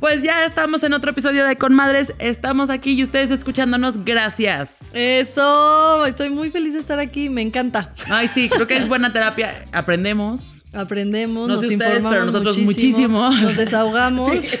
Pues ya estamos en otro episodio de Con Madres. Estamos aquí y ustedes escuchándonos. Gracias. Eso, estoy muy feliz de estar aquí, me encanta. Ay, sí, creo que es buena terapia. Aprendemos. Aprendemos, No nos sé ustedes, informamos pero nosotros muchísimo. nos desahogamos. Sí,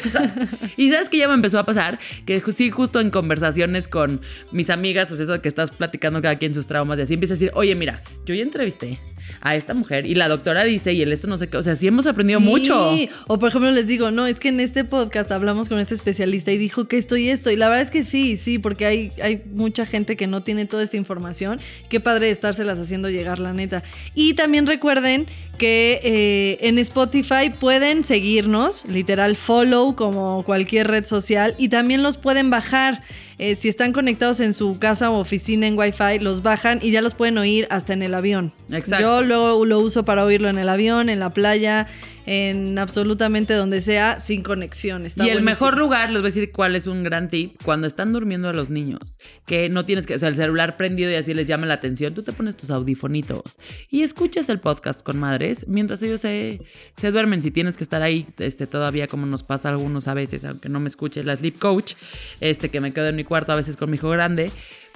y sabes que ya me empezó a pasar que sí, justo en conversaciones con mis amigas, o sea, eso que estás platicando cada quien sus traumas y así empieza a decir, oye, mira, yo ya entrevisté a esta mujer y la doctora dice y el esto no sé qué, o sea, sí hemos aprendido Sí, mucho. O por ejemplo les digo, no, es que en este podcast hablamos con este especialista y dijo que esto y esto. Y la verdad es que sí, sí, porque hay, hay mucha gente que no tiene toda esta información. Qué padre estárselas haciendo llegar, la neta. Y también recuerden que eh, en Spotify pueden seguirnos, literal follow como cualquier red social, y también los pueden bajar. Eh, si están conectados en su casa o oficina en Wi-Fi, los bajan y ya los pueden oír hasta en el avión. Exacto. Yo luego lo uso para oírlo en el avión, en la playa, en absolutamente donde sea, sin conexión. Está y el buenísimo. mejor lugar, les voy a decir cuál es un gran tip, cuando están durmiendo a los niños, que no tienes que, o sea, el celular prendido y así les llama la atención, tú te pones tus audifonitos y escuchas el podcast con madres mientras ellos se, se duermen. Si tienes que estar ahí este, todavía, como nos pasa a algunos a veces, aunque no me escuche la sleep coach, este, que me quedo en mi cuarto a veces con mi hijo grande.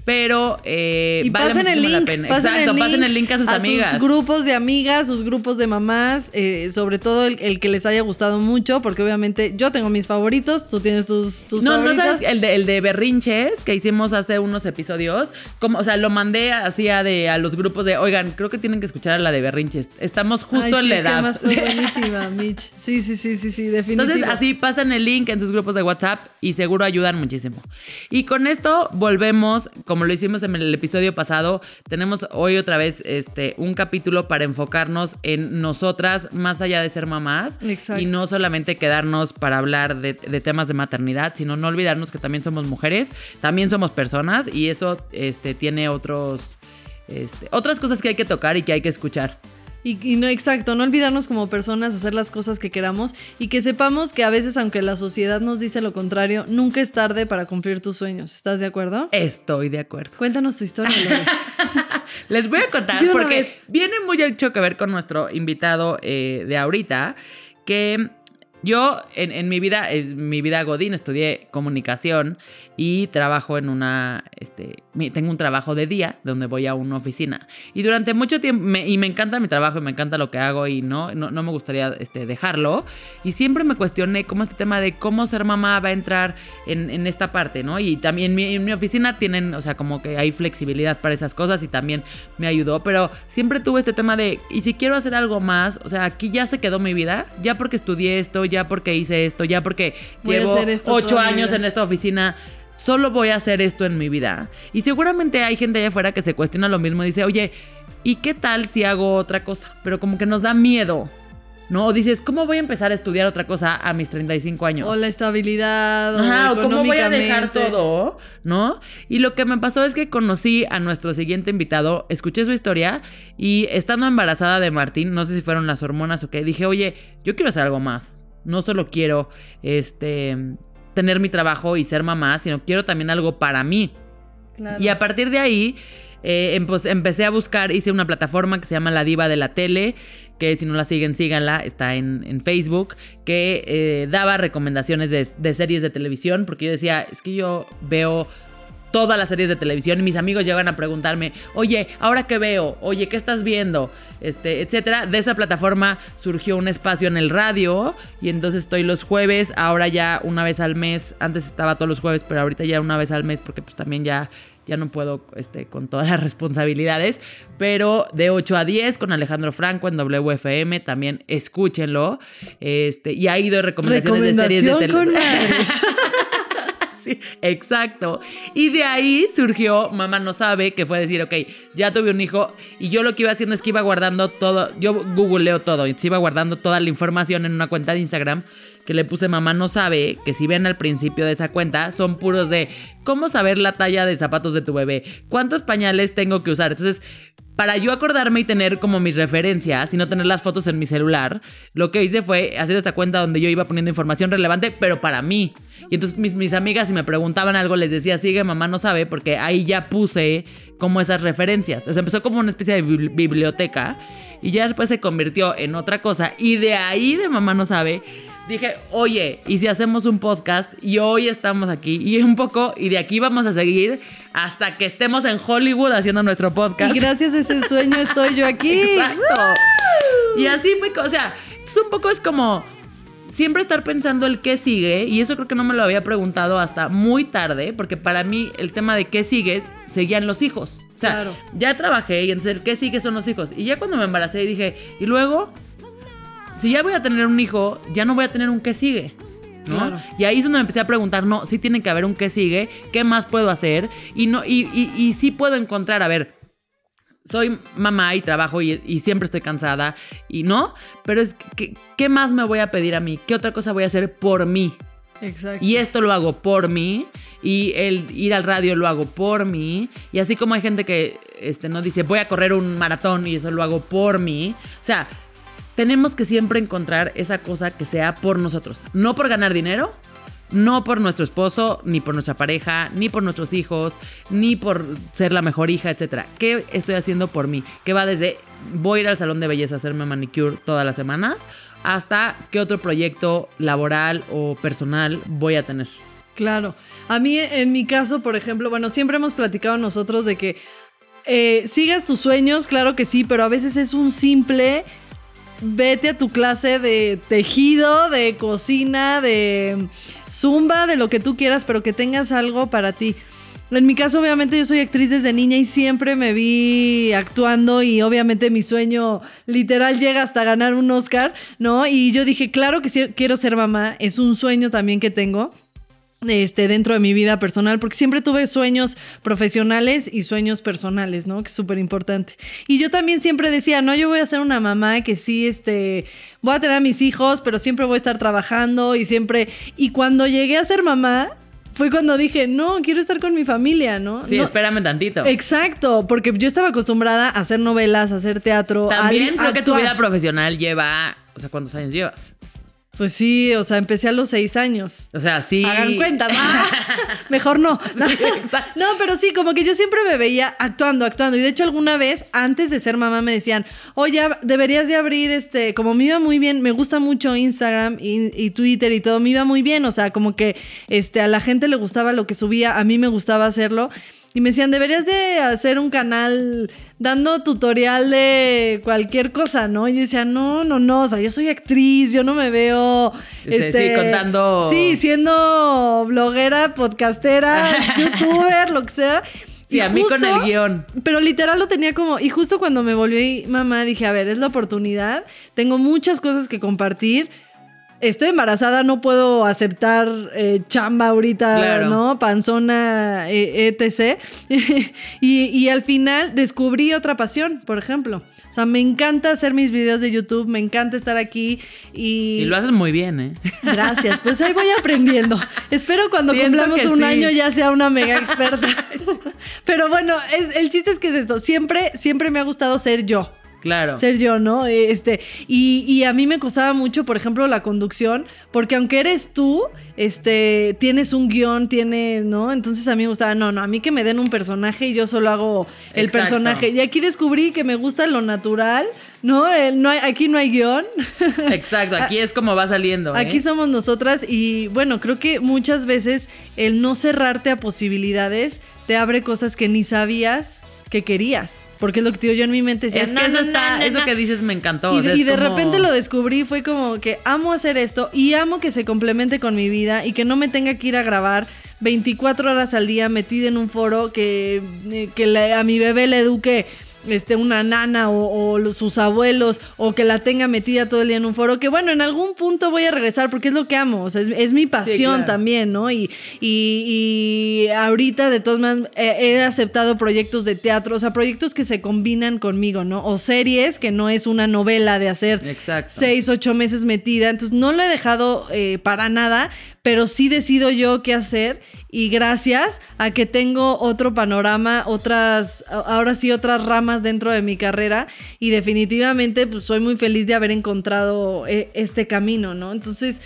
Pero eh, Y vale pasen el link, la pena. pasen, Exacto, el link pasen el link a sus amigas. sus grupos de amigas, sus grupos de mamás, eh, sobre todo el, el que les haya gustado mucho, porque obviamente yo tengo mis favoritos, tú tienes tus, tus No, no sabes, el de, el de berrinches que hicimos hace unos episodios, como, o sea, lo mandé así a, de, a los grupos de, oigan, creo que tienen que escuchar a la de berrinches. Estamos justo Ay, en sí, la edad. fue buenísima, Mitch. Sí, sí, sí, sí, sí, definitivamente. Entonces, así pasan el link en sus grupos de WhatsApp y seguro ayudan muchísimo. Y con esto volvemos, como lo hicimos en el episodio pasado, tenemos hoy otra vez este, un capítulo para enfocarnos en nosotras, más allá de ser mamás. Exacto. Y no solamente quedarnos para hablar de, de temas de maternidad, sino no olvidarnos que también somos mujeres, también somos personas y eso este, tiene otros... este, otras cosas que hay que tocar y que hay que escuchar. Y, y no, exacto, no olvidarnos como personas, hacer las cosas que queramos y que sepamos que a veces, aunque la sociedad nos dice lo contrario, nunca es tarde para cumplir tus sueños. ¿Estás de acuerdo? Estoy de acuerdo. Cuéntanos tu historia. Les voy a contar porque vez. viene muy hecho que ver con nuestro invitado eh, de ahorita, que yo en, en mi vida, en mi vida Godín, estudié comunicación y trabajo en una, este, tengo un trabajo de día donde voy a una oficina. Y durante mucho tiempo, me- y me encanta mi trabajo y me encanta lo que hago y no, no, no me gustaría este, dejarlo. Y siempre me cuestioné cómo este tema de cómo ser mamá va a entrar en, en esta parte, ¿no? Y también mi- en mi oficina tienen, o sea, como que hay flexibilidad para esas cosas y también me ayudó, pero siempre tuve este tema de, y si quiero hacer algo más, o sea, aquí ya se quedó mi vida, ya porque estudié esto, ya porque hice esto, ya porque Voy llevo ocho años en esta oficina. Solo voy a hacer esto en mi vida. Y seguramente hay gente allá afuera que se cuestiona lo mismo. Dice, oye, ¿y qué tal si hago otra cosa? Pero como que nos da miedo. ¿No? O dices, ¿cómo voy a empezar a estudiar otra cosa a mis 35 años? O la estabilidad, o, Ajá, o cómo voy a dejar todo, ¿no? Y lo que me pasó es que conocí a nuestro siguiente invitado, escuché su historia y estando embarazada de Martín, no sé si fueron las hormonas o qué, dije, oye, yo quiero hacer algo más. No solo quiero, este, tener mi trabajo y ser mamá, sino quiero también algo para mí. Claro. Y a partir de ahí, eh, em- pues, empecé a buscar, hice una plataforma que se llama La Diva de la Tele, que si no la siguen, síganla, está en, en Facebook, que eh, daba recomendaciones de, de series de televisión, porque yo decía, es que yo veo todas las series de televisión y mis amigos llegan a preguntarme, oye, ¿ahora qué veo? Oye, ¿qué estás viendo? Este, etcétera. De esa plataforma surgió un espacio en el radio y entonces estoy los jueves, ahora ya una vez al mes, antes estaba todos los jueves, pero ahorita ya una vez al mes porque pues también ya ya no puedo este, con todas las responsabilidades, pero de 8 a 10 con Alejandro Franco en WFM, también escúchenlo. Este, y ahí doy recomendaciones de series de televisión. exacto. Y de ahí surgió Mamá no sabe, que fue decir, ok, ya tuve un hijo y yo lo que iba haciendo es que iba guardando todo, yo googleo todo, y iba guardando toda la información en una cuenta de Instagram que le puse mamá no sabe, que si ven al principio de esa cuenta, son puros de cómo saber la talla de zapatos de tu bebé, cuántos pañales tengo que usar. Entonces, para yo acordarme y tener como mis referencias y no tener las fotos en mi celular, lo que hice fue hacer esta cuenta donde yo iba poniendo información relevante, pero para mí. Y entonces mis, mis amigas, si me preguntaban algo, les decía, sigue, mamá no sabe, porque ahí ya puse como esas referencias. O sea, empezó como una especie de biblioteca y ya después se convirtió en otra cosa. Y de ahí de mamá no sabe dije, oye, ¿y si hacemos un podcast? Y hoy estamos aquí. Y un poco, y de aquí vamos a seguir hasta que estemos en Hollywood haciendo nuestro podcast. Y gracias a ese sueño estoy yo aquí. Exacto. Y así fue, o sea, es un poco es como siempre estar pensando el qué sigue, y eso creo que no me lo había preguntado hasta muy tarde, porque para mí el tema de qué sigue seguían los hijos. O sea, ya trabajé y entonces el qué sigue son los hijos. Y ya cuando me embaracé dije, y luego si ya voy a tener un hijo, ya no voy a tener un qué sigue. ¿no? Y ahí es donde me empecé a preguntar, no, sí tiene que haber un qué sigue, qué más puedo hacer y no y, y, sí puedo encontrar, a ver, soy mamá y trabajo y, siempre estoy cansada y no, pero es que, ¿qué más me voy a pedir a mí? ¿Qué otra cosa voy a hacer por mí? Exacto. Y esto lo hago por mí y el ir al radio lo hago por mí y así como hay gente que este no dice voy a correr un maratón y eso lo hago por mí, o sea, tenemos que siempre encontrar esa cosa que sea por nosotros. No por ganar dinero, no por nuestro esposo, ni por nuestra pareja, ni por nuestros hijos, ni por ser la mejor hija, etc. ¿Qué estoy haciendo por mí? Que va desde voy a ir al salón de belleza a hacerme manicure todas las semanas hasta qué otro proyecto laboral o personal voy a tener. Claro. A mí, en mi caso, por ejemplo, bueno, siempre hemos platicado nosotros de que eh, sigas tus sueños, claro que sí, pero a veces es un simple vete a tu clase de tejido, de cocina, de zumba, de lo que tú quieras, pero que tengas algo para ti. En mi caso, obviamente, yo soy actriz desde niña y siempre me vi actuando y obviamente mi sueño literal llega hasta ganar un Oscar, ¿no? Y yo dije, claro que quiero ser mamá, es un sueño también que tengo este, dentro de mi vida personal, porque siempre tuve sueños profesionales y sueños personales, ¿no? Que es súper importante. Y yo también siempre decía, no, yo voy a ser una mamá que sí, este, voy a tener a mis hijos, pero siempre voy a estar trabajando y siempre... Y cuando llegué a ser mamá, fue cuando dije, no, quiero estar con mi familia, ¿no? Sí, espérame tantito. Exacto, porque yo estaba acostumbrada a hacer novelas, a hacer teatro. También creo que tu vida profesional lleva, o sea, ¿cuántos años llevas? Pues sí, o sea, empecé a los seis años. O sea, sí. Hagan cuenta, mejor no. no, pero sí, como que yo siempre me veía actuando, actuando. Y de hecho, alguna vez, antes de ser mamá, me decían, oye, deberías de abrir este, como me iba muy bien, me gusta mucho Instagram y, y, Twitter y todo, me iba muy bien. O sea, como que este, a la gente le gustaba lo que subía, a mí me gustaba hacerlo. Y me decían, deberías de hacer un canal dando tutorial de cualquier cosa, ¿no? Y yo decía, no, no, no, o sea, yo soy actriz, yo no me veo... Este, sí, contando... Sí, siendo bloguera, podcastera, youtuber, lo que sea. Sí, a mí con el guion. Pero literal lo tenía como. Y justo cuando me volví mamá, dije: A ver, es la oportunidad. Tengo muchas cosas que compartir estoy embarazada, no puedo aceptar eh, chamba ahorita, ¿no? Panzona, etc. y, al final descubrí otra pasión, por ejemplo. O sea, me encanta hacer mis videos de YouTube, me encanta estar aquí y... Y lo haces muy bien, ¿eh? Gracias, pues ahí voy aprendiendo. Espero cuando cumplamos un año ya sea una mega experta. Pero bueno, es, el chiste es que es esto, siempre, siempre me ha gustado ser yo. Claro. Ser yo, ¿no? Este, y, a mí me costaba mucho, por ejemplo, la conducción, porque aunque eres tú, este, tienes un guion, tiene, ¿no? Entonces a mí me gustaba, no, no, a mí que me den un personaje y yo solo hago el personaje. Y aquí descubrí que me gusta lo natural, ¿no? no hay, aquí no hay guion. Exacto, aquí es como va saliendo. ¿eh? Aquí somos nosotras y bueno, creo que muchas veces el no cerrarte a posibilidades te abre cosas que ni sabías que querías. Porque es lo que digo yo en mi mente decía, es que eso, está, eso que dices me encantó. Y, de repente lo descubrí, fue como que amo hacer esto y amo que se complemente con mi vida y que no me tenga que ir a grabar 24 horas al día metida en un foro, que, eh, que le- a mi bebé le eduque este, una nana o, sus abuelos o que la tenga metida todo el día en un foro, que bueno, en algún punto voy a regresar porque es lo que amo, o sea, es, es mi pasión claro. también, ¿no? Y, y, y ahorita de todas maneras he aceptado proyectos de teatro, o sea, proyectos que se combinan conmigo, ¿no? O series que no es una novela de hacer Exacto. seis, ocho meses metida. Entonces no lo he dejado eh, para nada, pero sí decido yo qué hacer. Y gracias a que tengo otro panorama, otras, ahora sí, otras ramas dentro de mi carrera. Y definitivamente, pues soy muy feliz de haber encontrado eh, este camino, ¿no? Entonces.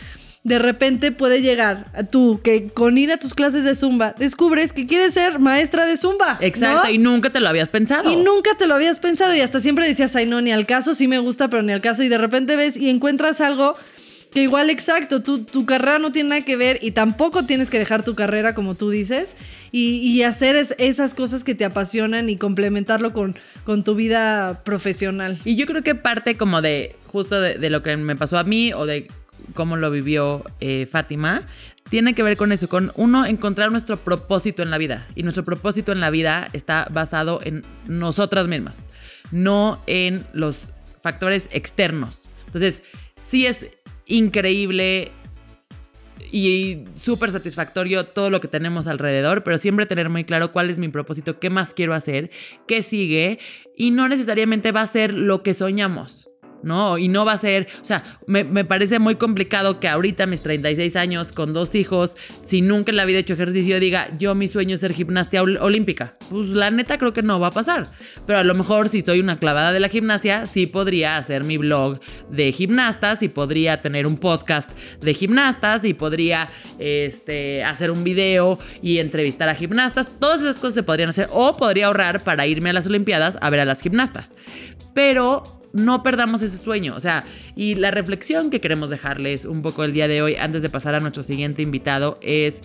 De repente puede llegar a tú que con ir a tus clases de zumba descubres que quieres ser maestra de zumba. Exacto, ¿no? y nunca te lo habías pensado. Y nunca te lo habías pensado y hasta siempre decías, ay, no, ni al caso, sí me gusta, pero ni al caso. Y de repente ves y encuentras algo que igual, exacto, tu, tu carrera no tiene nada que ver y tampoco tienes que dejar tu carrera, como tú dices, y, y hacer es- esas cosas que te apasionan y complementarlo con, con tu vida profesional. Y yo creo que parte como de justo de, lo que me pasó a mí o de cómo lo vivió eh, Fátima, tiene que ver con eso, con uno encontrar nuestro propósito en la vida. Y nuestro propósito en la vida está basado en nosotras mismas, no en los factores externos. Entonces, sí es increíble y súper satisfactorio todo lo que tenemos alrededor, pero siempre tener muy claro cuál es mi propósito, qué más quiero hacer, qué sigue, y no necesariamente va a ser lo que soñamos. ¿No? Y no va a ser, o sea, me, me parece muy complicado que ahorita mis 36 años, con dos hijos, si nunca en la vida he hecho ejercicio, diga, yo mi sueño es ser gimnasia ol- olímpica. Pues la neta creo que no va a pasar. Pero a lo mejor si soy una clavada de la gimnasia, sí podría hacer mi blog de gimnastas y podría tener un podcast de gimnastas y podría este, hacer un video y entrevistar a gimnastas. Todas esas cosas se podrían hacer o podría ahorrar para irme a las Olimpiadas a ver a las gimnastas. Pero no perdamos ese sueño. O sea, y la reflexión que queremos dejarles un poco el día de hoy, antes de pasar a nuestro siguiente invitado, es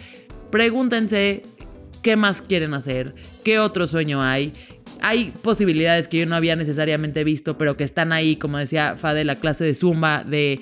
pregúntense qué más quieren hacer, qué otro sueño hay. Hay posibilidades que yo no había necesariamente visto, pero que están ahí, como decía Fade, la clase de Zumba, de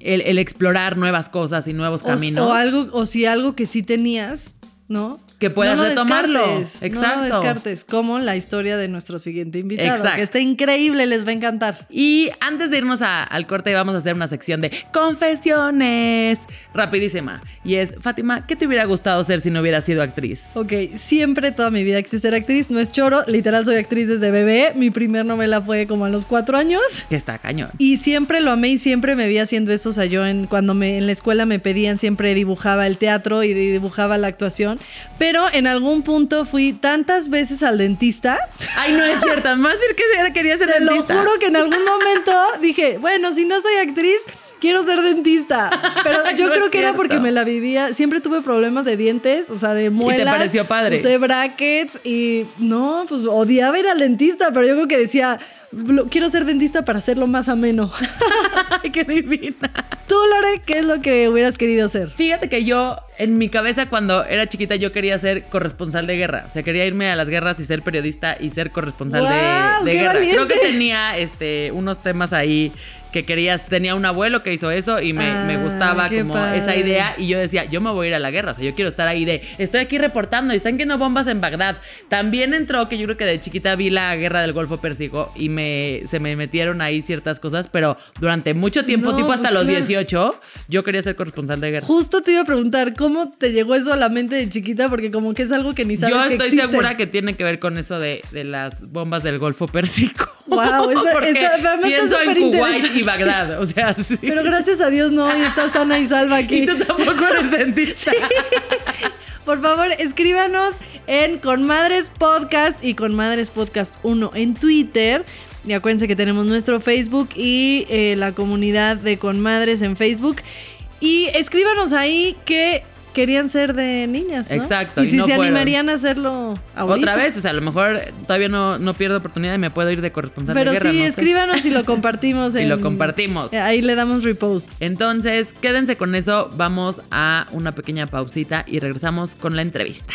el, el explorar nuevas cosas y nuevos O- caminos. O, algo, o si algo que sí tenías, ¿no? Que puedas No lo retomarlo. descartes, No Exacto. lo descartes, como la historia de nuestro siguiente invitado, Exacto. que está increíble, les va a encantar. Y antes de irnos a- al corte, vamos a hacer una sección de confesiones rapidísima. Y es, Fátima, ¿qué te hubiera gustado ser si no hubieras sido actriz? Ok, siempre toda mi vida quise ser actriz, no es choro, literal soy actriz desde bebé, mi primer novela fue como a los cuatro años. Que está cañón. Y siempre lo amé y siempre me vi haciendo eso. O sea, yo en, cuando me, en la escuela me pedían, siempre dibujaba el teatro y dibujaba la actuación. Pero en algún punto fui tantas veces al dentista. Ay, no es cierto. Más decir que quería ser Te lo dentista. juro que en algún momento dije, bueno, si no soy actriz, quiero ser dentista. Pero yo No creo que era porque me la vivía. Siempre tuve problemas de dientes, o sea, de muelas. pareció padre? Usé brackets y no, pues odiaba ir al dentista, pero yo creo que decía, "Lo- quiero ser dentista para hacerlo más ameno. Qué divina. Tú, Lore, ¿qué es lo que hubieras querido ser? Fíjate que yo, en mi cabeza, cuando era chiquita, yo quería ser corresponsal de guerra. O sea, quería irme a las guerras y ser periodista y ser corresponsal de- ¡Guau! de, ¡Qué guerra. Creo que tenía este, unos temas ahí que querías. Tenía un abuelo que hizo eso y me, Ah, me gustaba como padre. esa idea. Y yo decía, yo me voy a ir a la guerra. O sea, yo quiero estar ahí de, estoy aquí reportando y están quedando bombas en Bagdad. También entró que yo creo que de chiquita vi la guerra del Golfo Pérsico y me, se me metieron ahí ciertas cosas, pero durante mucho tiempo, No, tipo hasta pues los claro. 18, yo quería ser corresponsal de guerra. Justo te iba a preguntar, ¿cómo te llegó eso a la mente de chiquita? Porque como que es algo que ni sabes Yo estoy segura que tiene que ver con eso de, de las bombas del Golfo Pérsico. Pero me está pienso en Kuwait y Bagdad. O sea, sí. Pero gracias a Dios no, y está sana y salva aquí. y tú tampoco eres dentista. Por favor, escríbanos en Conmadres Podcast y Conmadres Podcast 1 en Twitter. Y acuérdense que tenemos nuestro Facebook y eh, la comunidad de Conmadres en Facebook. Y escríbanos ahí que querían ser de niñas, ¿no? Exacto, Y y si no se fueron. animarían a hacerlo ahorita. Otra vez, o sea, a lo mejor todavía no, no pierdo oportunidad y me puedo ir de corresponsal Pero de guerra. sí, no sé. escríbanos y lo compartimos. Y lo compartimos. Ahí le damos repost. Entonces, quédense con eso. Vamos a una pequeña pausita y regresamos con la entrevista.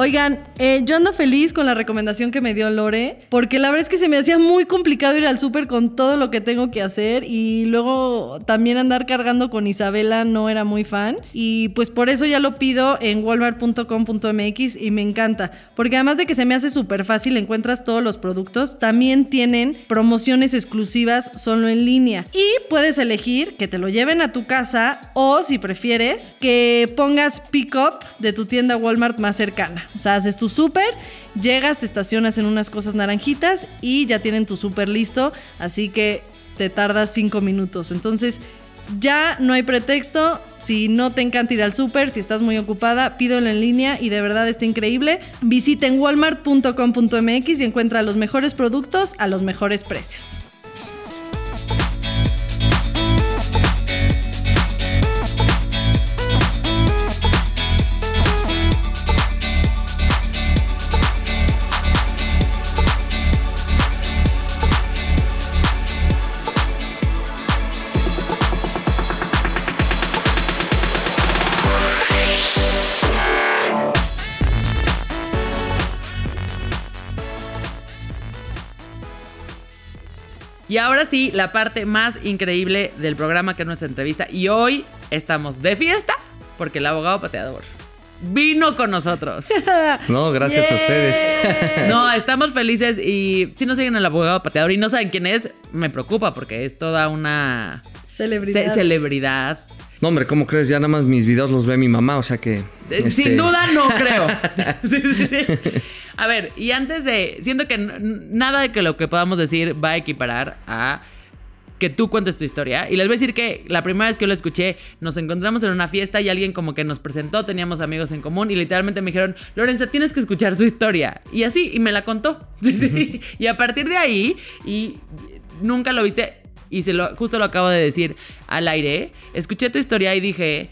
Oigan, eh, yo ando feliz con la recomendación que me dio Lore, porque la verdad es que se me hacía muy complicado ir al súper con todo lo que tengo que hacer y luego también andar cargando con Isabela no era muy fan y pues por eso ya lo pido en walmart.com.mx y me encanta, porque además de que se me hace súper fácil, encuentras todos los productos, también tienen promociones exclusivas solo en línea y puedes elegir que te lo lleven a tu casa o si prefieres que pongas pick up de tu tienda Walmart más cercana. O sea, haces tu súper, llegas, te estacionas en unas cosas naranjitas y ya tienen tu súper listo. Así que te tardas cinco minutos. Entonces, ya no hay pretexto. Si no te encanta ir al súper, si estás muy ocupada, pídelo en línea y de verdad está increíble. Visiten walmart.com.mx y encuentra los mejores productos a los mejores precios. Y ahora sí, la parte más increíble del programa que es nuestra entrevista. Y hoy estamos de fiesta porque el abogado pateador vino con nosotros. No, gracias a ustedes. No, estamos felices y si no siguen al abogado pateador y no saben quién es, me preocupa porque es toda una Celebridad. ce- celebridad. No, hombre, ¿cómo crees? Ya nada más mis videos los ve mi mamá, o sea que. Eh, este, Sin duda no creo. Sí, sí, sí. A ver, y antes de. Siento que nada de que lo que podamos decir va a equiparar a que tú cuentes tu historia. Y les voy a decir que la primera vez que lo escuché, nos encontramos en una fiesta y alguien como que nos presentó, teníamos amigos en común y literalmente me dijeron, Lorenza, tienes que escuchar su historia. Y así, y me la contó. Y a partir de ahí, y nunca lo viste, y se lo, justo lo acabo de decir al aire, escuché tu historia y dije,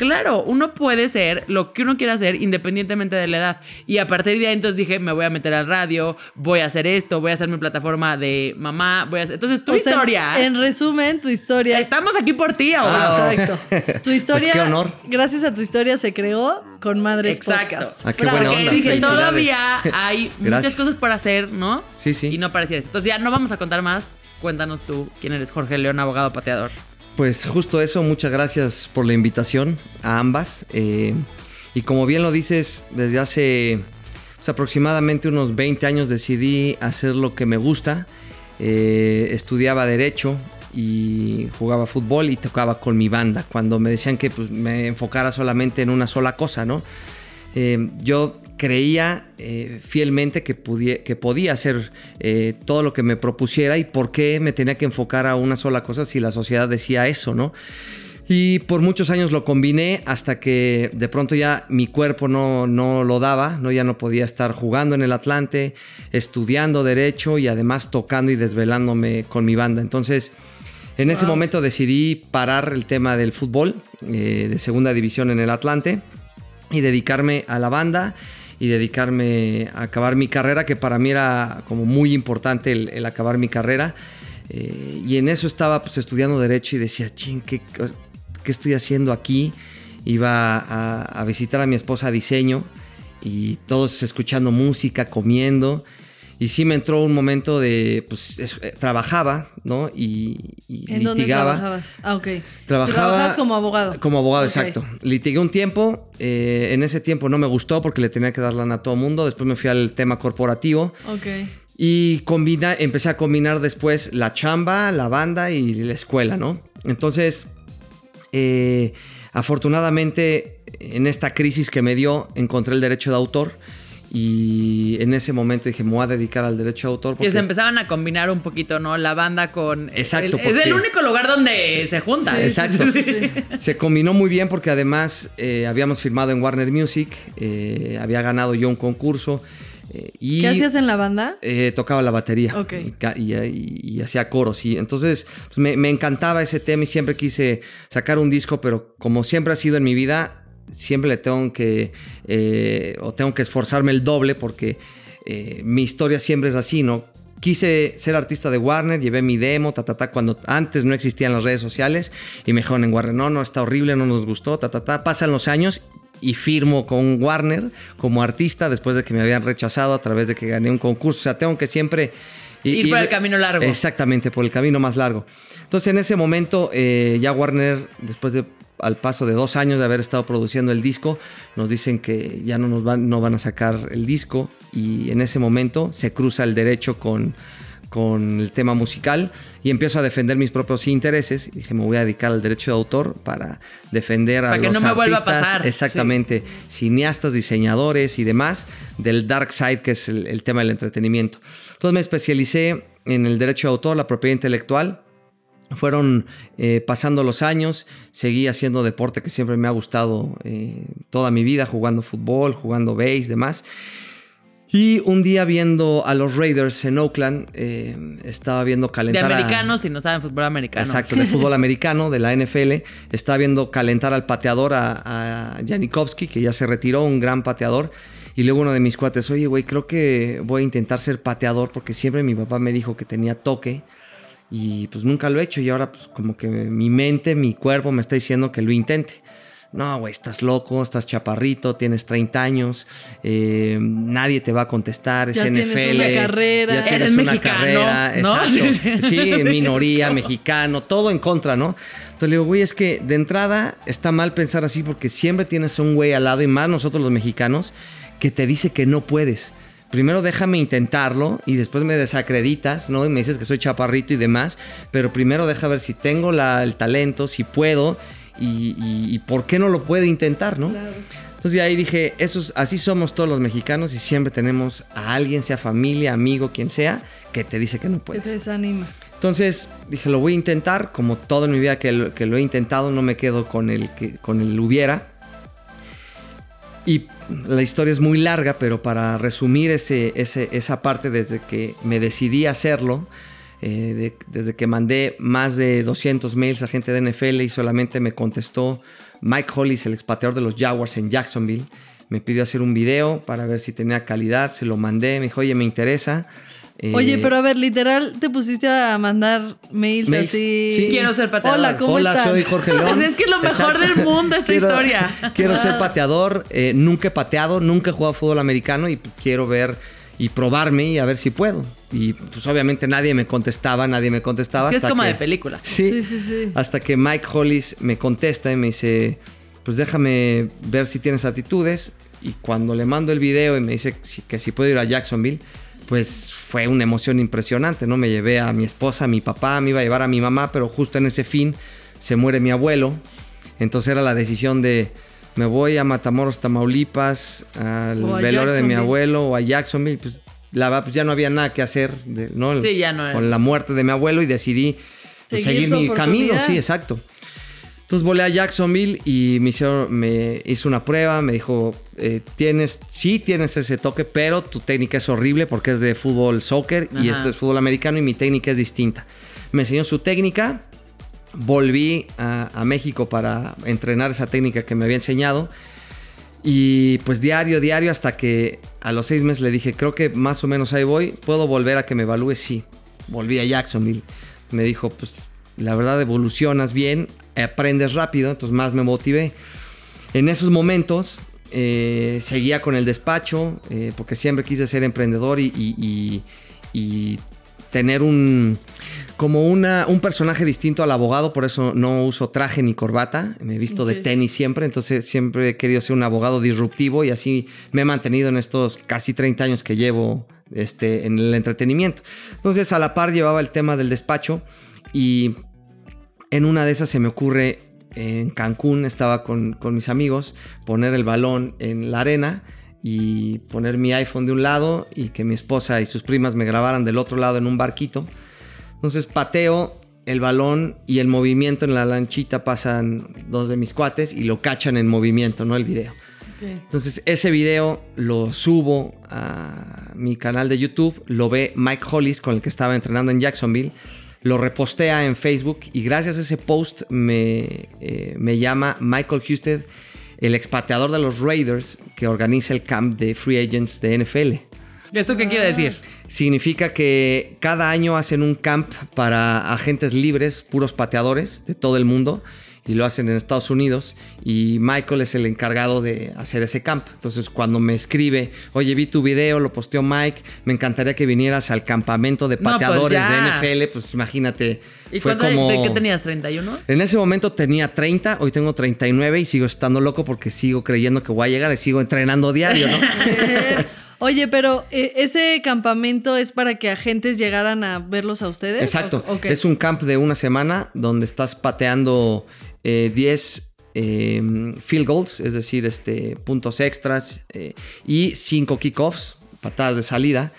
claro, uno puede ser lo que uno quiera hacer independientemente de la edad. Y a partir de ahí entonces dije, me voy a meter al radio, voy a hacer esto, voy a hacer mi plataforma de mamá, voy a hacer... Entonces tu O sea, historia... En resumen, tu historia. Estamos aquí por ti, abogado. Ah, Exacto. Tu historia. Pues qué honor. Gracias a tu historia se creó con Madres Exacto. Podcast. Ah, qué Bravo. buena Porque onda, dije, felicidades. todavía hay muchas cosas por hacer, ¿no? Sí, sí. Y no parecía eso. Entonces ya no vamos a contar más. Cuéntanos tú quién eres, Jorge León, abogado pateador. Pues justo eso, muchas gracias por la invitación a ambas. Eh, y como bien lo dices, desde hace pues, aproximadamente unos 20 años decidí hacer lo que me gusta. Eh, estudiaba derecho y jugaba fútbol y tocaba con mi banda. Cuando me decían que pues, me enfocara solamente en una sola cosa, ¿no? Eh, yo creía eh, fielmente que, podía hacer eh, todo lo que me propusiera y por qué me tenía que enfocar a una sola cosa si la sociedad decía eso, ¿no? Y por muchos años lo combiné hasta que de pronto ya mi cuerpo no, no lo daba, ¿no? ya no podía estar jugando en el Atlante, estudiando derecho y además tocando y desvelándome con mi banda. Entonces, en ese momento decidí parar el tema del fútbol eh, de segunda división en el Atlante y dedicarme a la banda y dedicarme a acabar mi carrera, que para mí era como muy importante el, acabar mi carrera. Eh, y en eso estaba pues estudiando derecho y decía, ching, ¿qué, qué estoy haciendo aquí? Iba a, a visitar a mi esposa a diseño y todos escuchando música, comiendo. Y sí me entró un momento de, pues, es- eh, trabajaba, ¿no? Y, y ¿En dónde litigaba. trabajabas? Ah, ok. Trabajaba Trabajabas como abogado. Como abogado, exacto. Litigué un tiempo. eh, en ese tiempo no me gustó porque le tenía que dar lana a todo mundo. Después me fui al tema corporativo. Ok. Y combina, empecé a combinar después la chamba, la banda y la escuela, ¿no? Entonces, eh, afortunadamente, en esta crisis que me dio, encontré el derecho de autor. Y en ese momento dije, me voy a dedicar al derecho de autor. Que porque se empezaban a combinar un poquito, ¿no? La banda con... Exacto, el- es porque- el único lugar donde se juntan. Sí, Exacto. sí, sí, sí. Se combinó muy bien porque además eh, habíamos firmado en Warner Music, eh, había ganado yo un concurso eh, y ¿Qué hacías en la banda? eh, tocaba la batería Ok. y, ca- y- y- y hacía coros. Y entonces pues, me, me encantaba ese tema y siempre quise sacar un disco, pero como siempre ha sido en mi vida, siempre le tengo que, eh, o tengo que esforzarme el doble porque eh, mi historia siempre es así, ¿no? Quise ser artista de Warner, llevé mi demo, ta, ta, ta, cuando antes no existían las redes sociales y me dijeron en Warner, no, no, está horrible, no nos gustó, ta, ta, ta. Pasan los años y firmo con Warner como artista después de que me habían rechazado a través de que gané un concurso. O sea, tengo que siempre... Ir por el camino largo. Exactamente, por el camino más largo. Entonces, en ese momento, eh, ya Warner, después de al paso de dos años de haber estado produciendo el disco, nos dicen que ya no nos van, no van a sacar el disco y en ese momento se cruza el derecho con, con el tema musical y empiezo a defender mis propios intereses. Y dije, me voy a dedicar al derecho de autor para defender a Para que los no me a artistas, pasar. exactamente, cineastas, diseñadores y demás del dark side, que es el, el tema del entretenimiento. Entonces me especialicé en el derecho de autor, la propiedad intelectual. Fueron eh, pasando los años, seguí haciendo deporte que siempre me ha gustado eh, toda mi vida, jugando fútbol, jugando base, demás. Y un día viendo a los Raiders en Oakland, eh, estaba viendo De calentar a- americanos, si no saben fútbol americano. Exacto, de fútbol americano, de la NFL. Estaba viendo calentar al pateador, a, a Janikowski, que ya se retiró, un gran pateador. Y luego uno de mis cuates, oye, güey, creo que voy a intentar ser pateador porque siempre mi papá me dijo que tenía toque. Y pues nunca lo he hecho y ahora pues como que mi mente, mi cuerpo me está diciendo que lo intente. No, güey, estás loco, estás chaparrito, tienes 30 años, eh, nadie te va a contestar, es Ya tienes NFL. una carrera. ya tienes Eres una mexicano, carrera, ¿no? exacto. Sí, minoría, mexicano, todo en contra, ¿no? Entonces le digo, güey, es que de entrada está mal pensar así porque siempre tienes un güey al lado y más nosotros los mexicanos que te dice que no puedes. Primero déjame intentarlo y después me desacreditas, ¿no? Y me dices que soy chaparrito y demás, pero primero deja ver si tengo la- el talento, si puedo y, y- y por qué no lo puedo intentar, ¿no? Entonces de ahí dije, esos, así somos todos los mexicanos y siempre tenemos a alguien, sea familia, amigo, quien sea, que te dice que no Que puedes. te desanima. Entonces dije, lo voy a intentar, como todo en mi vida que lo, que lo he intentado, no me quedo con el, que, con el hubiera. Y la historia es muy larga, pero para resumir ese, esa parte desde que me decidí hacerlo, eh, de- desde que mandé más de 200 mails a gente de NFL y solamente me contestó Mike Hollis, el expatriador de los Jaguars en Jacksonville, me pidió hacer un video para ver si tenía calidad, se lo mandé, me dijo, oye, me interesa. Eh, Oye, pero a ver, literal, te pusiste a mandar mails, Mails, así. sí. Quiero ser pateador. Hola, ¿cómo Hola, están? soy Jorge León. Pues es que es lo mejor del mundo esta quiero, historia. Quiero ser pateador. eh, nunca he pateado, nunca he jugado fútbol americano y pues, quiero ver y probarme y a ver si puedo. Y pues obviamente nadie me contestaba, nadie me contestaba. Que es hasta como que- de película. Sí, Sí, sí, sí. Hasta que Mike Hollis me contesta y me dice, pues déjame ver si tienes actitudes. Y cuando le mando el video y me dice que si puedo ir a Jacksonville, pues fue una emoción impresionante, ¿no? Me llevé a mi esposa, a mi papá, me iba a llevar a mi mamá, pero justo en ese fin se muere mi abuelo. Entonces era la decisión de me voy a Matamoros, Tamaulipas, al a velorio de mi abuelo o a Jacksonville. Pues, la pues ya no había nada que hacer, de- ¿no? Sí, ya no. Con la muerte de mi abuelo y decidí pues, Seguir seguir mi camino, sí, exacto. Entonces volé a Jacksonville y me, hicieron, me hizo una prueba, me dijo, eh, tienes, sí tienes ese toque, pero tu técnica es horrible porque es de fútbol, soccer y Ajá. esto es fútbol americano y mi técnica es distinta. Me enseñó su técnica, volví a, a México para entrenar esa técnica que me había enseñado y pues diario, diario, hasta que a los seis meses le dije, creo que más o menos ahí voy, ¿puedo volver a que me evalúe? Sí. Volví a Jacksonville. Me dijo, pues la verdad evolucionas bien, aprendes rápido, entonces más me motivé. En esos momentos eh, seguía con el despacho, eh, porque siempre quise ser emprendedor y, y- y- y tener un como una, un personaje distinto al abogado, por eso no uso traje ni corbata, me he visto de tenis siempre, entonces siempre he querido ser un abogado disruptivo y así me he mantenido en estos casi 30 años que llevo este, en el entretenimiento. Entonces a la par llevaba el tema del despacho y en una de esas se me ocurre en Cancún, estaba con, con mis amigos, poner el balón en la arena y poner mi iPhone de un lado y que mi esposa y sus primas me grabaran del otro lado en un barquito. Entonces pateo el balón y el movimiento en la lanchita pasan dos de mis cuates y lo cachan en movimiento, no el video. Entonces ese video lo subo a mi canal de YouTube, lo ve Mike Hollis con el que estaba entrenando en Jacksonville, lo repostea en Facebook y gracias a ese post me, eh, me llama Michael Husted, el expateador de los Raiders que organiza el camp de free agents de NFL. ¿Esto qué quiere decir? Significa que cada año hacen un camp para agentes libres, puros pateadores de todo el mundo, y lo hacen en Estados Unidos. Y Michael es el encargado de hacer ese camp. Entonces, cuando me escribe, oye, vi tu video, lo posteó Mike, me encantaría que vinieras al campamento de No, pues pateadores de NFL, pues imagínate. ¿Y fue como... de qué tenías? ¿31? En ese momento tenía 30, hoy tengo 39 y sigo estando loco porque sigo creyendo que voy a llegar y sigo entrenando diario, ¿no? Oye, pero eh, ese campamento es para que agentes llegaran a verlos a ustedes. Exacto. Es un camp de una semana donde estás pateando eh, 10 eh, field goals, es decir, este, puntos extras eh, y 5 kickoffs, patadas de salida.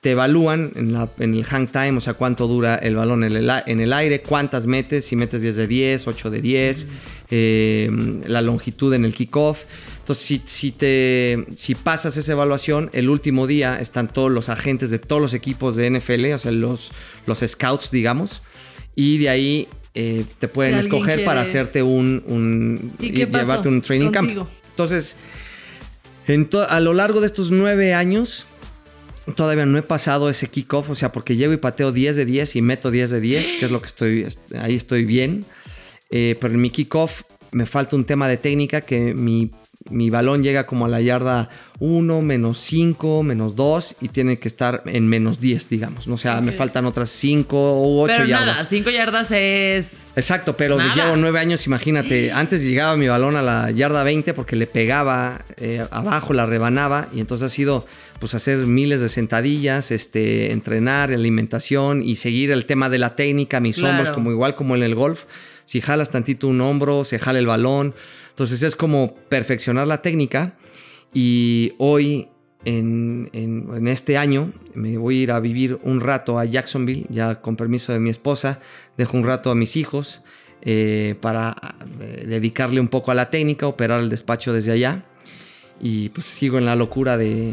Te evalúan en, el hang time, o sea, cuánto dura el balón en el, aire, cuántas metes, si metes 10 de 10, 8 de 10, eh, la longitud en el kickoff. Entonces, si, si, te, si pasas esa evaluación, el último día están todos los agentes de todos los equipos de NFL, o sea, los, los scouts, digamos, y de ahí eh, te pueden Si escoger para hacerte un, un ¿Y llevarte un training contigo? camp. Entonces, en to- a lo largo de estos nueve años, todavía no he pasado ese kickoff, o sea, porque llego y pateo 10 de 10 y meto 10 de 10, que es lo que estoy, ahí estoy bien. Eh, pero en mi kickoff me falta un tema de técnica que mi, mi balón llega como a la yarda 1, menos 5, menos 2 y tiene que estar en menos 10, digamos. O sea, me faltan otras 5 u 8 Pero yardas. nada, 5 yardas es... Exacto, pero Nada. llevo nueve años, imagínate. Antes llegaba mi balón a la yarda 20 porque le pegaba eh, abajo, la rebanaba. Y entonces ha sido pues hacer miles de sentadillas, este, entrenar, alimentación y seguir el tema de la técnica, mis Claro. hombros, como igual como en el golf. Si jalas tantito un hombro, se jala el balón. Entonces es como perfeccionar la técnica. Y hoy, en, en- este año, me voy a ir a vivir un rato a Jacksonville, ya con permiso de mi esposa. Dejo un rato a mis hijos eh, para eh, dedicarle un poco a la técnica, operar el despacho desde allá. Y pues sigo en la locura de,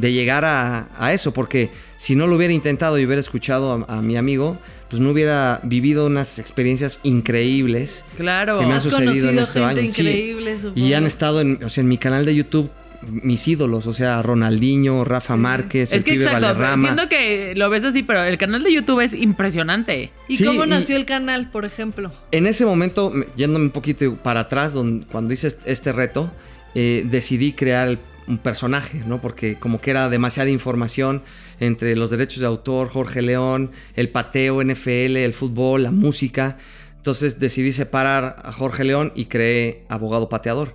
de llegar a, a eso, porque si no lo hubiera intentado y hubiera escuchado a, a mi amigo, pues no hubiera vivido unas experiencias increíbles Claro. que me han Has sucedido en conocido este año. Sí. Y han estado en, o sea, en mi canal de YouTube mis ídolos, o sea, Ronaldinho, Rafa Márquez, el Es que pibe exacto, Valderrama. siento que lo ves así, pero el canal de YouTube es impresionante. ¿Y Sí, cómo y- nació el canal, por ejemplo? En ese momento, me- yéndome un poquito para atrás, don- cuando hice est- este reto, eh, decidí crear el- un personaje, ¿no? Porque como que era demasiada información entre los derechos de autor, Jorge León, el pateo, NFL, el fútbol, la música. Entonces decidí separar a Jorge León y creé Abogado Pateador.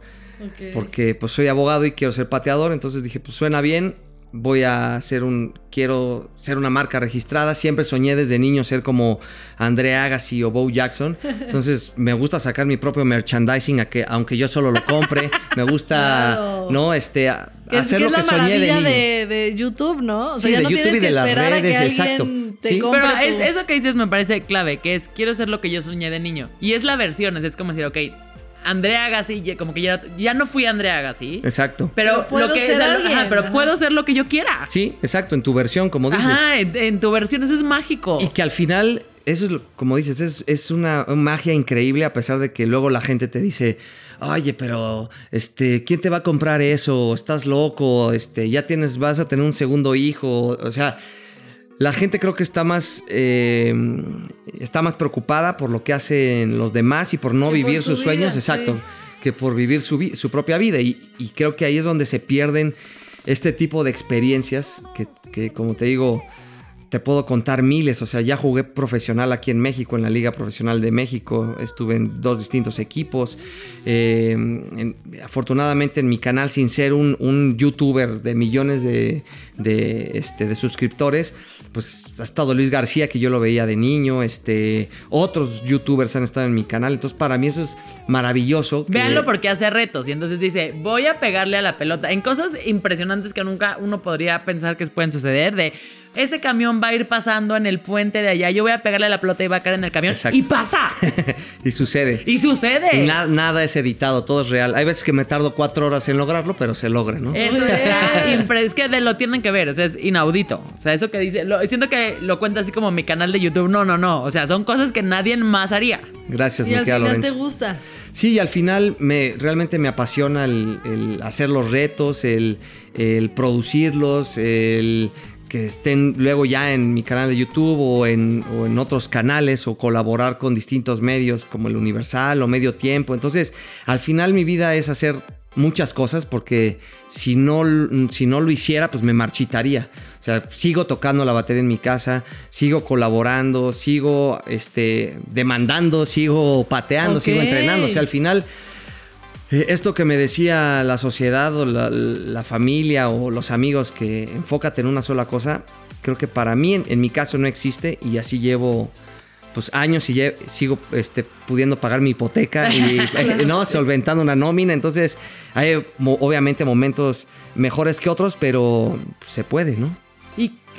Porque pues soy abogado y quiero ser pateador, entonces dije, pues suena bien, voy a ser un, quiero ser una marca registrada, siempre soñé desde niño ser como André Agassi o Bo Jackson, entonces me gusta sacar mi propio merchandising, a que, aunque yo solo lo compre, me gusta, Claro. ¿no? Este, a- Que es, hacer que lo es que la soñé de niño. de, de YouTube, ¿no? O sea, Sí, ya de no YouTube y de las redes, exacto. Sí. Pero es- eso que dices me parece clave, que es quiero ser lo que yo soñé de niño. Y es la versión, es como decir, ok, Andrea Agassi, ya- como que ya, ya no fui Andrea Agassi. Exacto. Pero, Pero puedo lo que ser alguien, ajá, pero ajá. puedo ser lo que yo quiera. Sí, exacto, en tu versión, como dices. Ajá, en, en tu versión, eso es mágico. Y que al final, eso es lo- como dices, es, es una magia increíble a pesar de que luego la gente te dice, oye, pero este, ¿quién te va a comprar eso? Estás loco, este, ya tienes, vas a tener un segundo hijo. O sea, la gente creo que está más, eh, está más preocupada por lo que hacen los demás y por no Que por vivir su sus sueños. Exacto. sí. que por vivir su, vi- su propia vida. Y, y creo que ahí es donde se pierden este tipo de experiencias que, que, como te digo, te puedo contar miles. O sea, ya jugué profesional aquí en México, en la Liga Profesional de México. Estuve en dos distintos equipos. Eh, en- afortunadamente en mi canal, sin ser un, youtuber de millones de, de, este, de suscriptores, pues ha estado Luis García, que yo lo veía de niño. Este, otros youtubers han estado en mi canal. Entonces, para mí eso es maravilloso. Véanlo porque hace retos y entonces dice, voy a pegarle a la pelota en cosas impresionantes que nunca uno podría pensar que pueden suceder, de ese camión va a ir pasando en el puente de allá, yo voy a pegarle la pelota y va a caer en el camión Exacto. y pasa y sucede. y sucede. Y na- nada es editado, todo es real. Hay veces que me tardo cuatro horas en lograrlo, pero se logra, ¿no? Eso está es que de- lo tienen que ver, o sea, es inaudito. O sea, eso que dice, lo- siento que lo cuenta así como mi canal de YouTube. No, no, no. O sea, son cosas que nadie más haría. Gracias, Y me al final Lorenzo. te gusta. Sí, y al final me, realmente me apasiona el, el hacer los retos, el, el producirlos, el que estén luego ya en mi canal de YouTube o en, o en otros canales o colaborar con distintos medios como el Universal o Medio Tiempo. Entonces, al final mi vida es hacer muchas cosas porque si no, si no lo hiciera, pues me marchitaría. O sea, sigo tocando la batería en mi casa, sigo colaborando, sigo este, demandando, sigo pateando, sigo entrenando. O sea, al final, esto que me decía la sociedad o la, la familia o los amigos, que enfócate en una sola cosa, creo que para mí, en, en mi caso, no existe y así llevo pues años y sigo este, pudiendo pagar mi hipoteca y eh, no solventando una nómina. Entonces, hay mo- obviamente momentos mejores que otros, pero se puede, ¿no?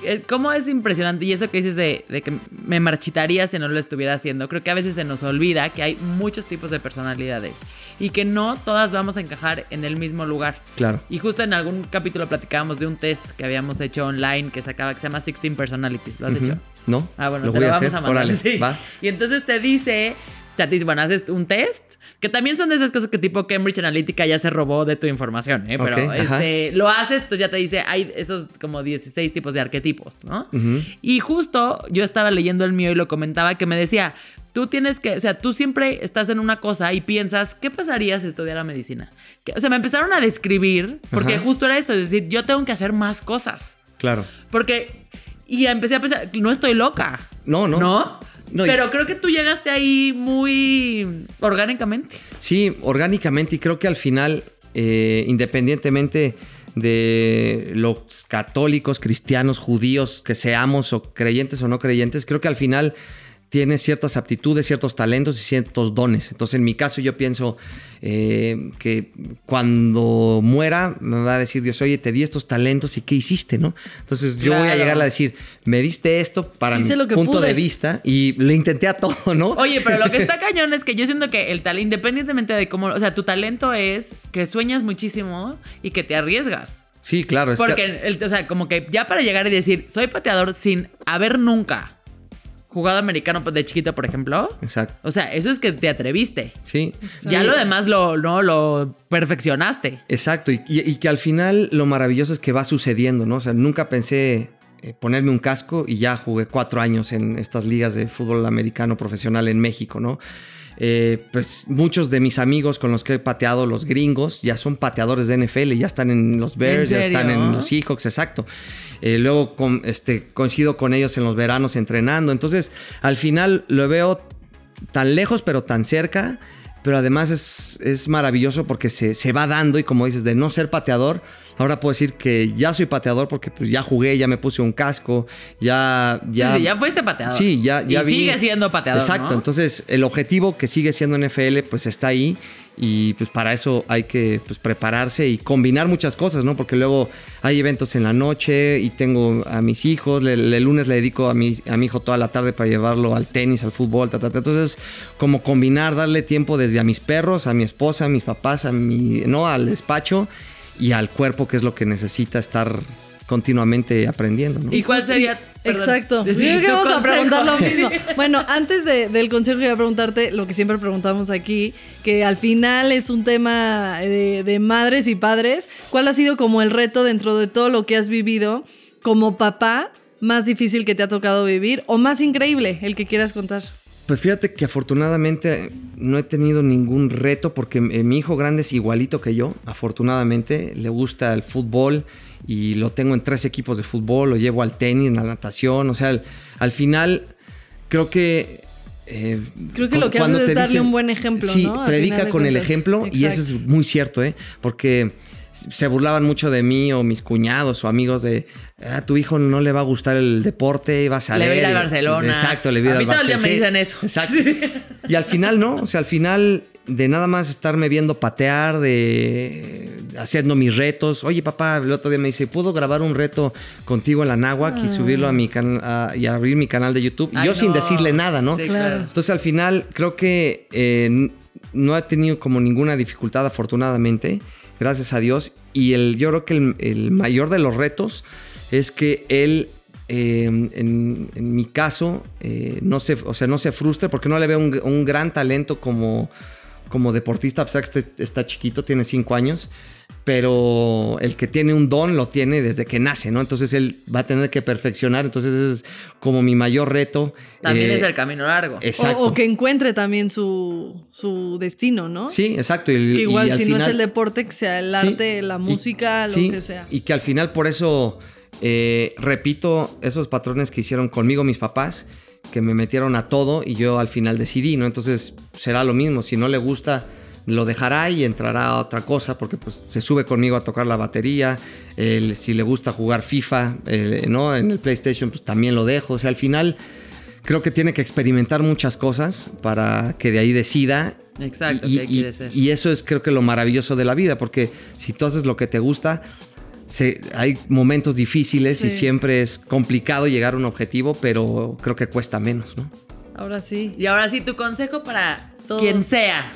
Eh, cómo es impresionante. Y eso que dices de, de que me marchitaría si no lo estuviera haciendo. Creo que a veces se nos olvida que hay muchos tipos de personalidades y que no todas vamos a encajar en el mismo lugar. Claro. Y justo en algún capítulo platicábamos de un test que habíamos hecho online que sacaba que se llama 16 Personalities. ¿Lo has Ujú. hecho? ¿No? Ah, bueno, lo te voy lo a vamos hacer. a mandar. Órale, sí. va. Y entonces te dice, sea, te dice, bueno, haces un test, que también son de esas cosas que tipo Cambridge Analytica ya se robó de tu información, ¿eh? Pero Ok, ajá. este, lo haces, entonces ya te dice, hay esos como 16 tipos de arquetipos, ¿no? Ujú. Y justo yo estaba leyendo el mío y lo comentaba que me decía, tú tienes que, o sea, tú siempre estás en una cosa y piensas, ¿qué pasaría si estudiara medicina? Que- o sea, me empezaron a describir, porque Ajá. justo era eso, es decir, yo tengo que hacer más cosas. Claro. Porque, y empecé a pensar, no estoy loca. No, no. ¿No? No, y- Pero creo que tú llegaste ahí muy orgánicamente. Sí, orgánicamente y creo que al final, eh, independientemente de los católicos, cristianos, judíos, que seamos o creyentes o no creyentes, creo que al final tienes ciertas aptitudes, ciertos talentos y ciertos dones. Entonces, en mi caso, yo pienso eh, que cuando muera, me va a decir Dios, oye, te di estos talentos y qué hiciste, ¿no? Entonces, yo voy a llegar a decir, me diste esto para Hice mi lo que punto pude. de vista y le intenté a todo, ¿no? Oye, pero lo que está cañón es que yo siento que el talento, independientemente de cómo, o sea, tu talento es que sueñas muchísimo y que te arriesgas. Sí, claro. es que- Porque, el- o sea, como que ya para llegar y decir, soy pateador sin haber nunca jugado americano de chiquito, por ejemplo. Exacto. O sea, eso es que te atreviste. Sí. Ya lo demás lo, no, lo perfeccionaste. Exacto, y, y- y que al final lo maravilloso es que va sucediendo, ¿no? O sea, nunca pensé eh, ponerme un casco y ya jugué cuatro años en estas ligas de fútbol americano profesional en México, ¿no? Eh, pues muchos de mis amigos con los que he pateado, los gringos, ya son pateadores de NFL, ya están en los Bears, ya están en los Seahawks, exacto. Eh, luego con- este, coincido con ellos en los veranos entrenando. Entonces, al final lo veo tan lejos, pero tan cerca. Pero además es, es maravilloso porque se, se va dando y como dices, de no ser pateador, ahora puedo decir que ya soy pateador porque pues ya jugué, ya me puse un casco, ya... Ya, Sí, sí, ya fuiste pateador. Sí, ya, ya y vi- sigue siendo pateador. Exacto, ¿no? entonces el objetivo que sigue siendo NFL pues está ahí y pues para eso hay que pues, prepararse y combinar muchas cosas, ¿no? Porque luego hay eventos en la noche y tengo a mis hijos, el lunes le dedico a mi, a mi hijo toda la tarde para llevarlo al tenis, al fútbol, ta, ta. entonces como combinar, darle tiempo desde a mis perros, a mi esposa, a mis papás, a mi, no, al despacho y al cuerpo que es lo que necesita estar continuamente aprendiendo, ¿no? ¿Y cuál sería? perdón, Exacto. Yo creo que vamos a preguntar lo mismo. Bueno, antes de- del consejo, quería preguntarte lo que siempre preguntamos aquí, que al final es un tema de, de madres y padres. ¿Cuál ha sido como el reto dentro de todo lo que has vivido como papá más difícil que te ha tocado vivir o más increíble, el que quieras contar? Pues fíjate que afortunadamente no he tenido ningún reto porque eh, mi hijo grande es igualito que yo, afortunadamente, le gusta el fútbol y lo tengo en tres equipos de fútbol, lo llevo al tenis, la natación, o sea, al, al final creo que... eh, creo que lo que haces es darle un buen ejemplo, sí, predica con el ejemplo y eso es muy cierto, ¿eh? Porque se burlaban mucho de mí o mis cuñados o amigos de a tu hijo no le va a gustar el deporte, vas a Le va a ir al Barcelona. Exacto, le va a ir A al mí todo el día me dicen eso. Exacto. Y al final no, o sea, al final de nada más estarme viendo patear, de haciendo mis retos. Oye, papá, el otro día me dice, ¿puedo grabar un reto contigo en la náhuatl y subirlo a mi canal y abrir mi canal de YouTube? Y Ay, yo sin decirle nada, ¿no? Sí, Claro. Entonces al final creo que eh, no he tenido como ninguna dificultad afortunadamente, gracias a Dios. Y el, yo creo que el, mayor de los retos es que él, eh, en, mi caso, eh, no, se, o sea, no se frustre porque no le veo un, gran talento como, como deportista, a pesar que este- está chiquito, tiene cinco años. Pero el que tiene un don lo tiene desde que nace, ¿no? Entonces él va a tener que perfeccionar. Entonces ese es como mi mayor reto. También Eh, es el camino largo. Exacto. O, o que encuentre también su, su destino, ¿no? Sí, exacto. Y, Que igual y al si no es el deporte, que sea el Sí, arte, la y- música, lo sí, que sea. Y que al final por eso eh, repito esos patrones que hicieron conmigo mis papás, que me metieron a todo y yo al final decidí, ¿no? Entonces será lo mismo. Si no le gusta, lo dejará y entrará a otra cosa porque pues se sube conmigo a tocar la batería. El- si le gusta jugar FIFA, ¿no? En el PlayStation, pues también lo dejo. O sea, al final creo que tiene que experimentar muchas cosas para que de ahí decida. Exacto, Y, qué y- quiere ser. y eso es creo que lo maravilloso de la vida, porque si tú haces lo que te gusta, se- hay momentos difíciles y siempre es complicado llegar a un objetivo, pero creo que cuesta menos, ¿no? Ahora sí. Y ahora sí, tu consejo para Todos. quien sea.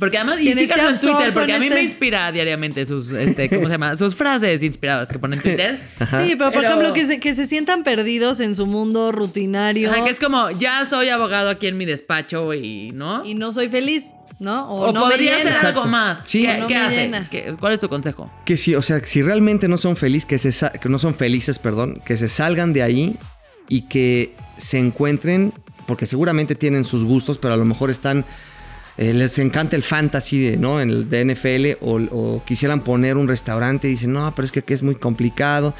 Porque además, y síganlo en Twitter, porque a mí este- me inspira diariamente sus, este, ¿cómo se llama? Sus frases inspiradas que ponen en Twitter. Sí, pero por Pero- ejemplo, que se, que se sientan perdidos en su mundo rutinario Ajá, que es como, ya soy abogado aquí en mi despacho y, ¿no? y no soy feliz, ¿no? O, o no me podría hacer algo más. Sí. ¿Qué, O no qué hace? ¿Qué- ¿Cuál es tu consejo? Que si, o sea, si realmente no son felices, que, se que no son felices, perdón, que se salgan de ahí y que se encuentren, porque seguramente tienen sus gustos, pero a lo mejor están, eh, les encanta el fantasy, de, ¿no? En el de NFL, o, quisieran poner un restaurante y dicen, no, pero es que, es muy complicado.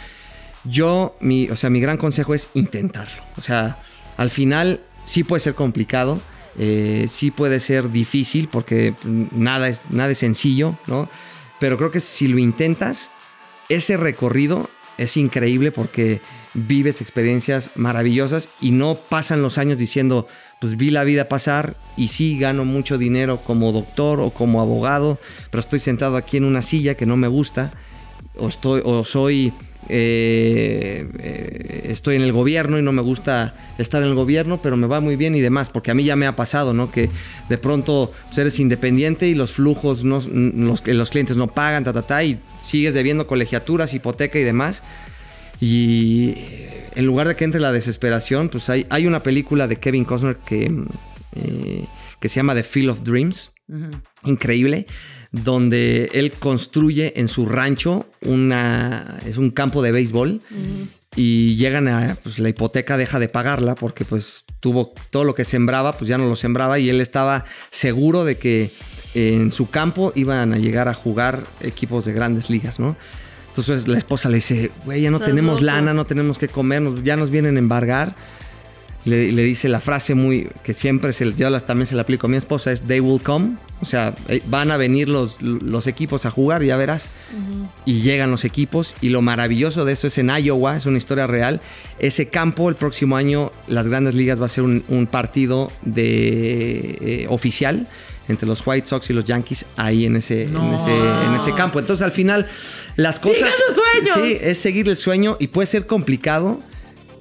Yo, mi, o sea, mi gran consejo es intentarlo. O sea, al final sí puede ser complicado, eh, sí puede ser difícil porque nada es, nada es sencillo, ¿no? Pero creo que si lo intentas, ese recorrido es increíble porque vives experiencias maravillosas y no pasan los años diciendo, pues vi la vida pasar y sí gano mucho dinero como doctor o como abogado, pero estoy sentado aquí en una silla que no me gusta o estoy o soy eh, eh, estoy en el gobierno y no me gusta estar en el gobierno, pero me va muy bien y demás, porque a mí ya me ha pasado, ¿no? Que de pronto pues, eres independiente y los flujos, no, los, los clientes no pagan, ta, ta, ta, y sigues debiendo colegiaturas, hipoteca y demás. Y en lugar de que entre la desesperación, pues hay, hay una película de Kevin Costner que, eh, que se llama The Field of Dreams, increíble, donde él construye en su rancho una, es un campo de béisbol y llegan a, pues la hipoteca deja de pagarla porque pues tuvo todo lo que sembraba, pues ya no lo sembraba y él estaba seguro de que en su campo iban a llegar a jugar equipos de grandes ligas, ¿no? Entonces la esposa le dice, güey, ya no tenemos loco. lana, no tenemos que comer, ya nos vienen a embargar. Le, le dice la frase muy que siempre se, yo la- también se la aplico a mi esposa, es they will come. O sea, eh, van a venir los, los equipos a jugar, ya verás. Y llegan los equipos. Y lo maravilloso de eso es en Iowa, es una historia real. Ese campo, el próximo año, las grandes ligas va a ser un, un partido de, eh, oficial entre los White Sox y los Yankees ahí en ese, en No. ese, en ese campo. Entonces al final las cosas... sus sueños! Sí, es seguir el sueño y puede ser complicado,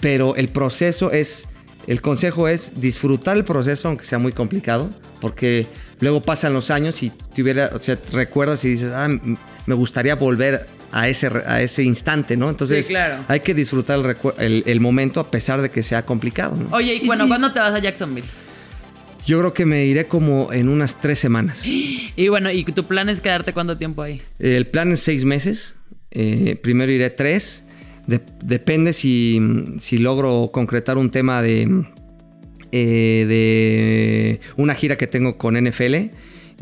pero el proceso es... El consejo es disfrutar el proceso, aunque sea muy complicado, porque luego pasan los años y te hubiera, o sea, recuerdas y dices, ah, me gustaría volver a ese, a ese instante, ¿no? Entonces, Sí, claro. hay que disfrutar el- el momento a pesar de que sea complicado, ¿no? Oye, y bueno, ¿cuándo te vas a Jacksonville? Yo creo que me iré como en unas tres semanas. Y bueno, ¿y tu plan es quedarte cuánto tiempo ahí? El plan es seis meses. Eh, primero iré tres. De- depende si, si logro concretar un tema de eh, de una gira que tengo con NFL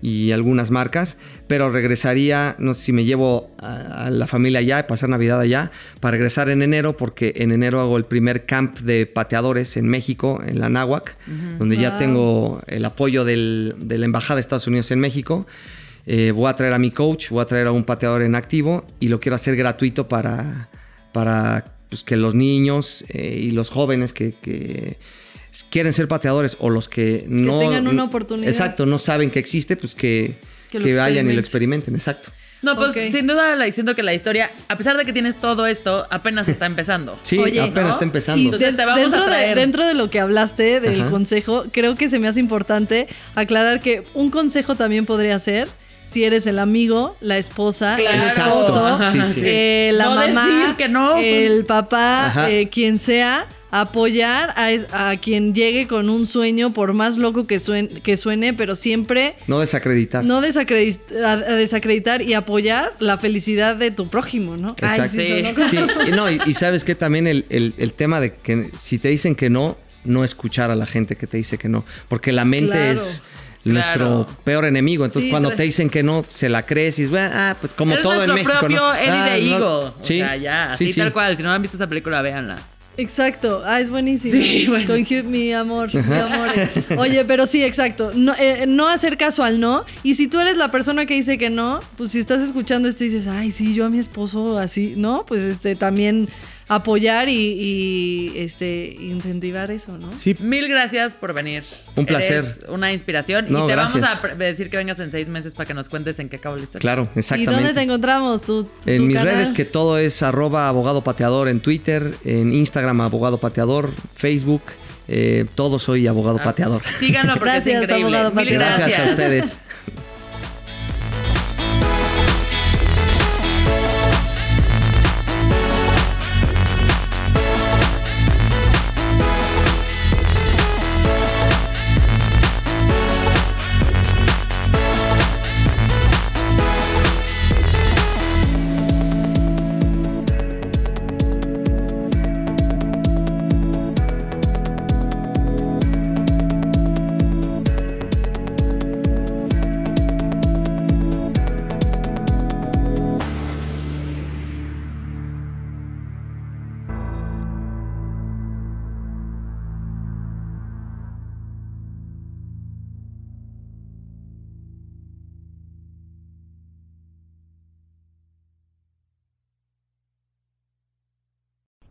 y algunas marcas, pero regresaría, no sé si me llevo a, la familia allá, pasar Navidad allá, para regresar en enero, porque en enero hago el primer camp de pateadores en México, en la Náhuac, donde ya tengo el apoyo del- de la Embajada de Estados Unidos en México. Eh, voy a traer a mi coach, voy a traer a un pateador en activo y lo quiero hacer gratuito para, para pues, que los niños eh, y los jóvenes que, que quieren ser pateadores o los que no... tengan una oportunidad. Exacto, no saben que existe, pues que, Que que, vayan y lo experimenten. exacto. No, pues sin duda la, siento que la historia, a pesar de que tienes todo esto, apenas está empezando. Sí, Oye, apenas ¿no? está empezando. Entonces de- te vamos a dentro, de, dentro de lo que hablaste del Ajá. consejo, creo que se me hace importante aclarar que un consejo también podría ser si eres el amigo, la esposa, Claro. el esposo, Ajá. Sí, sí. eh, la No mamá, decir que no. el papá, eh, quien sea, apoyar a, a quien llegue con un sueño, por más loco que suene, que suene pero siempre No desacreditar. no desacredi- a, a desacreditar y apoyar la felicidad de tu prójimo, ¿no? Ay, Exacto. sí, Sí. no, y, y sabes que también el, el- el tema de que si te dicen que no, no escuchar a la gente que te dice que no. Porque la mente Claro. es nuestro Claro. peor enemigo. Entonces, Sí, cuando te dicen que no, se la crees y dices, "Bueno, ah, pues como Eres todo en nuestro México. propio ¿no? Eddie Ah, de no". Sí, O sea, ya, sí, así sí. tal cual. Si no han visto esa película, véanla. Exacto, ah, es buenísimo. Sí, bueno. Con Hugh, mi amor, mi amor. Oye, pero sí, exacto. No, eh, no hacer caso al no. Y si tú eres la persona que dice que no, pues si estás escuchando esto y dices, ay, sí, yo a mi esposo así, ¿no? Pues este también apoyar y, y, este incentivar eso, ¿no? Sí, Mil gracias por venir. Un placer. Eres una inspiración. No, y te gracias. vamos a decir que vengas en seis meses para que nos cuentes en qué acabó la historia. claro, ¿Y exactamente. dónde te encontramos? ¿Tu, tu En mis canal? redes que todo es arroba abogado pateador en Twitter, en Instagram abogado pateador, Facebook, eh, todo soy abogado Ah, pateador. Síganlo porque Gracias, es increíble. abogado Mil pateador. Gracias a ustedes.